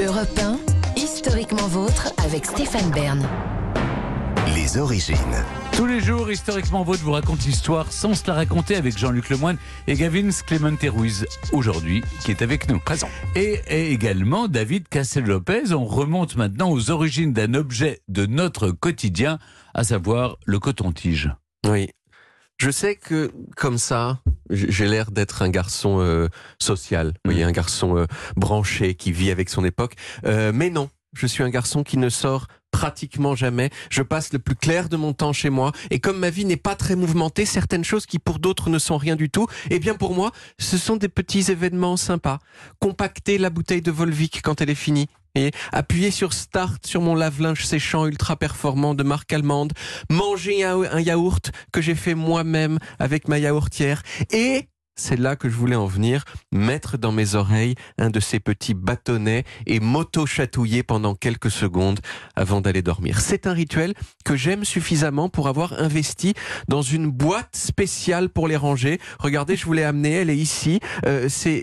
Europe 1, historiquement vôtre avec Stéphane Bern. Les origines. Tous les jours, historiquement vôtre vous raconte l'histoire sans se la raconter avec Jean-Luc Lemoyne et Gavin Clemente Ruiz, aujourd'hui, qui est avec nous. Présent. Et, et également David Cassel-Lopez. On remonte maintenant aux origines d'un objet de notre quotidien, à savoir le coton-tige. Oui. Je sais que comme ça, j'ai l'air d'être un garçon euh, social, vous voyez, un garçon euh, branché qui vit avec son époque. Euh, mais non, je suis un garçon qui ne sort pratiquement jamais. Je passe le plus clair de mon temps chez moi. Et comme ma vie n'est pas très mouvementée, certaines choses qui pour d'autres ne sont rien du tout, eh bien pour moi, ce sont des petits événements sympas. Compacter la bouteille de Volvic quand elle est finie. Et appuyer sur Start sur mon lave-linge séchant ultra performant de marque allemande, manger un, un yaourt que j'ai fait moi-même avec ma yaourtière et c'est là que je voulais en venir, mettre dans mes oreilles un de ces petits bâtonnets et m'auto-chatouiller pendant quelques secondes avant d'aller dormir. C'est un rituel que j'aime suffisamment pour avoir investi dans une boîte spéciale pour les ranger. Regardez, je vous l'ai amenée, elle est ici. Euh, c'est,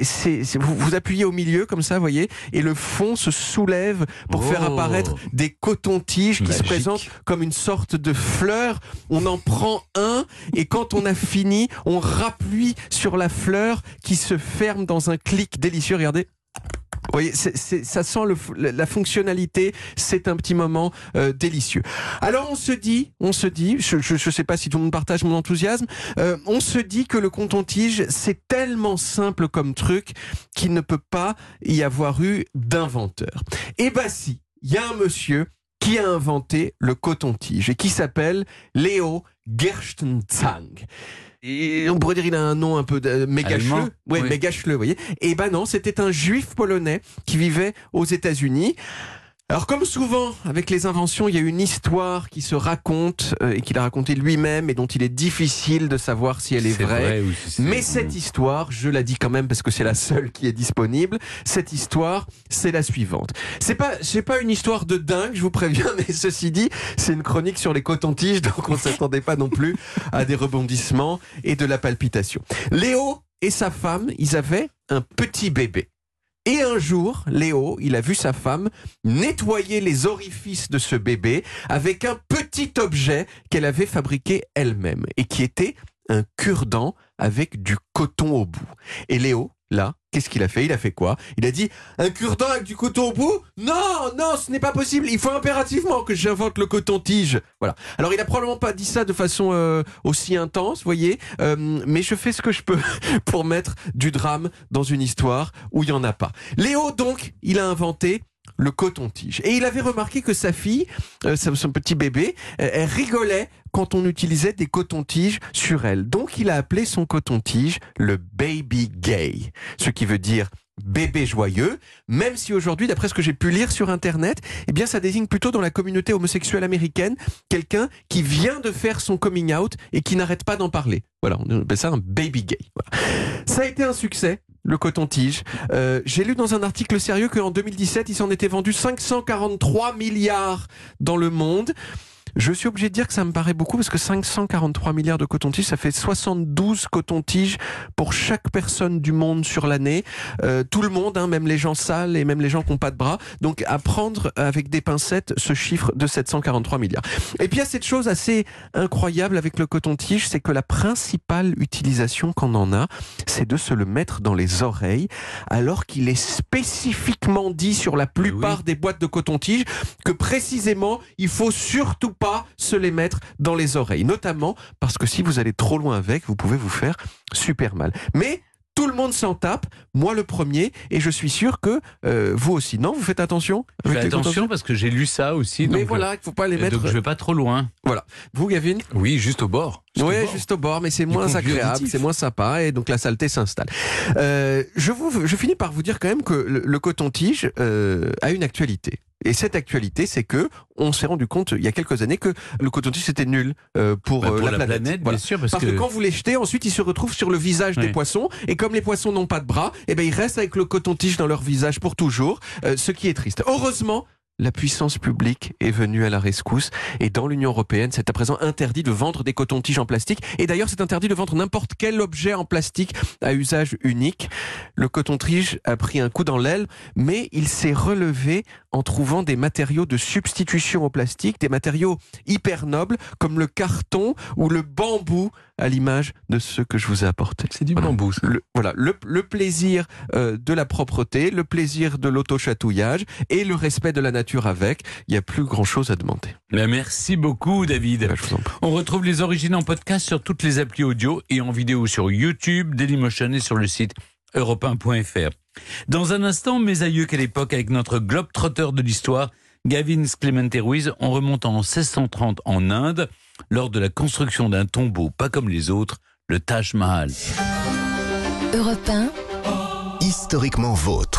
vous, vous appuyez au milieu comme ça, voyez, et le fond se soulève pour Oh. faire apparaître des cotons-tiges qui se présentent comme une sorte de fleur. On en prend un et quand on a fini, on rappuie sur la fleur qui se ferme dans un clic délicieux. Regardez. Vous voyez, ça sent la la fonctionnalité. C'est un petit moment euh, délicieux. Alors on se dit, on se dit, je ne sais pas si tout le monde partage mon enthousiasme, euh, on se dit que le coton-tige c'est tellement simple comme truc qu'il ne peut pas y avoir eu d'inventeur. Eh ben si, il y a un monsieur qui a inventé le coton-tige et qui s'appelle Léo Gerstenzang? Et on pourrait dire il a un nom un peu de- mégacheleux. Allemand, Ouais, oui. mégacheleux, vous voyez. Et ben non, c'était un juif polonais qui vivait aux États-Unis. Alors comme souvent avec les inventions, il y a une histoire qui se raconte euh, et qu'il a racontée lui-même et dont il est difficile de savoir si elle est, vraie. Mais cette histoire, je la dis quand même parce que c'est la seule qui est disponible. Cette histoire, c'est la suivante. C'est pas, c'est pas une histoire de dingue, je vous préviens, mais ceci dit, c'est une chronique sur les cotons-tiges, donc on s'attendait pas non plus à des rebondissements et de la palpitation. Léo et sa femme, ils avaient un petit bébé. Et un jour, Léo, il a vu sa femme nettoyer les orifices de ce bébé avec un petit objet qu'elle avait fabriqué elle-même et qui était un cure-dent avec du coton au bout. Et Léo, là, qu'est-ce qu'il a fait? Il a fait quoi? Il a dit un cure-dent avec du coton au bout Non, non, ce n'est pas possible. Il faut impérativement que j'invente le coton-tige. Voilà. Alors il a probablement pas dit ça de façon euh, aussi intense, voyez, euh, mais je fais ce que je peux pour mettre du drame dans une histoire où il y en a pas. Léo donc, il a inventé le coton-tige. Et il avait remarqué que sa fille, euh, son petit bébé, euh, elle rigolait quand on utilisait des cotons-tiges sur elle. Donc il a appelé son coton-tige le baby gay, ce qui veut dire bébé joyeux, même si aujourd'hui, d'après ce que j'ai pu lire sur Internet, eh bien ça désigne plutôt dans la communauté homosexuelle américaine quelqu'un qui vient de faire son coming out et qui n'arrête pas d'en parler. Voilà, on appelle ça un baby gay. Voilà. Ça a été un succès. Le coton-tige. Euh, J'ai lu dans un article sérieux qu'en 2017, il s'en était vendu 543 milliards dans le monde. Je suis obligé de dire que ça me paraît beaucoup parce que 543 milliards de coton-tiges, ça fait 72 coton-tiges pour chaque personne du monde sur l'année. Euh, tout le monde, hein, même les gens sales et même les gens qui n'ont pas de bras. Donc à prendre avec des pincettes ce chiffre de 743 milliards. Et puis il y a cette chose assez incroyable avec le coton-tige, c'est que la principale utilisation qu'on en a, c'est de se le mettre dans les oreilles, alors qu'il est spécifiquement dit sur la plupart des boîtes de coton-tige que précisément, il faut surtout pas se les mettre dans les oreilles, notamment parce que si vous allez trop loin avec, vous pouvez vous faire super mal. Mais tout le monde s'en tape, moi le premier, et je suis sûr que euh, vous aussi. Non, vous faites attention Fais avec les attention parce que j'ai lu ça aussi. Mais donc, voilà, il faut pas les euh, mettre. Donc je vais pas trop loin. Vous, Gavin? Oui, juste au bord. Juste au Oui, bord. juste au bord, mais c'est moins agréable, c'est moins sympa, et donc la saleté s'installe. Euh, je, vous, je finis par vous dire quand même que le, le coton-tige euh, a une actualité. Et cette actualité, c'est que on s'est rendu compte il y a quelques années que le coton-tige c'était nul euh, pour, Bah, euh, pour la, planète. bien Voilà. sûr, parce, Parce que... quand vous les jetez, ensuite ils se retrouvent sur le visage des poissons, et comme les poissons n'ont pas de bras, eh ben ils restent avec le coton-tige dans leur visage pour toujours, euh, ce qui est triste. Heureusement, la puissance publique est venue à la rescousse et dans l'Union européenne, c'est à présent interdit de vendre des cotons-tiges en plastique et d'ailleurs c'est interdit de vendre n'importe quel objet en plastique à usage unique. Le coton-tige a pris un coup dans l'aile, mais il s'est relevé en trouvant des matériaux de substitution au plastique, des matériaux hyper nobles comme le carton ou le bambou à l'image de ce que je vous ai apporté. C'est du Voilà. bambou. ça. Le, voilà, le, le plaisir euh, de la propreté, le plaisir de l'auto-chatouillage et le respect de la nature avec. Il n'y a plus grand-chose à demander. Ben, merci beaucoup, David. Ben, je vous en prie. On retrouve les origines en podcast sur toutes les applis audio et en vidéo sur YouTube, Dailymotion et sur le site europe1.fr. Dans un instant, mes aïeux, quelle époque avec notre globe trotteur de l'histoire, Gavin Clemente Ruiz, on remonte en 1630 en Inde, lors de la construction d'un tombeau pas comme les autres, le Taj Mahal. Europe 1, Historiquement vôtre.